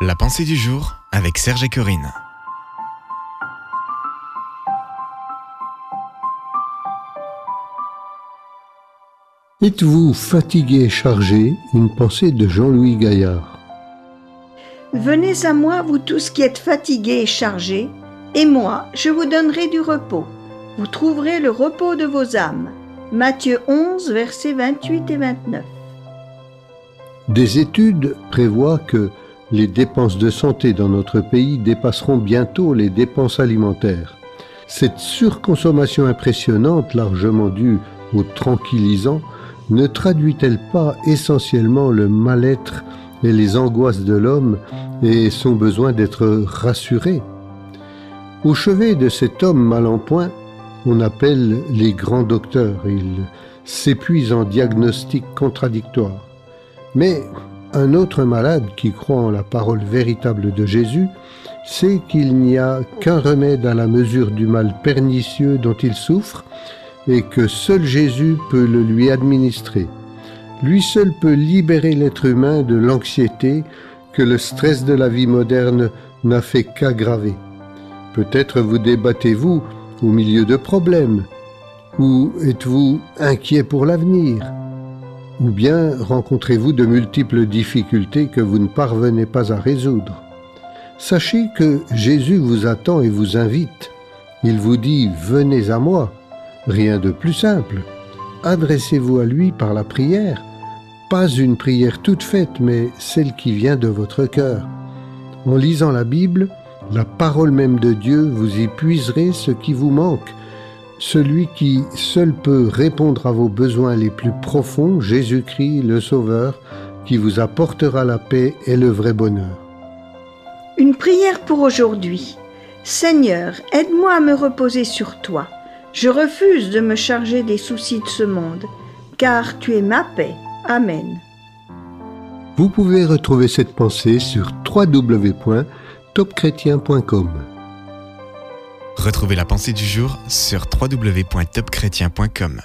La pensée du jour avec Serge et Corinne. Êtes-vous fatigué et chargé? Une pensée de Jean-Louis Gaillard. Venez à moi, vous tous qui êtes fatigués et chargés, et moi, je vous donnerai du repos. Vous trouverez le repos de vos âmes. Matthieu 11, versets 28 et 29. Des études prévoient que les dépenses de santé dans notre pays dépasseront bientôt les dépenses alimentaires. Cette surconsommation impressionnante, largement due aux tranquillisants, ne traduit-elle pas essentiellement le mal-être et les angoisses de l'homme et son besoin d'être rassuré? Au chevet de cet homme mal en point, on appelle les grands docteurs. Ils s'épuisent en diagnostics contradictoires. Mais un autre malade qui croit en la parole véritable de Jésus sait qu'il n'y a qu'un remède à la mesure du mal pernicieux dont il souffre et que seul Jésus peut le lui administrer. Lui seul peut libérer l'être humain de l'anxiété que le stress de la vie moderne n'a fait qu'aggraver. Peut-être vous débattez-vous au milieu de problèmes, ou êtes-vous inquiet pour l'avenir, ou bien rencontrez-vous de multiples difficultés que vous ne parvenez pas à résoudre. Sachez que Jésus vous attend et vous invite. Il vous dit ⁇ Venez à moi ⁇ Rien de plus simple. Adressez-vous à lui par la prière, pas une prière toute faite, mais celle qui vient de votre cœur. En lisant la Bible, la parole même de Dieu, vous y puiserez ce qui vous manque. Celui qui seul peut répondre à vos besoins les plus profonds, Jésus-Christ, le Sauveur, qui vous apportera la paix et le vrai bonheur. Une prière pour aujourd'hui. Seigneur, aide-moi à me reposer sur toi. Je refuse de me charger des soucis de ce monde, car tu es ma paix. Amen. Vous pouvez retrouver cette pensée sur www.topchrétien.com. Retrouvez la pensée du jour sur www.topchrétien.com.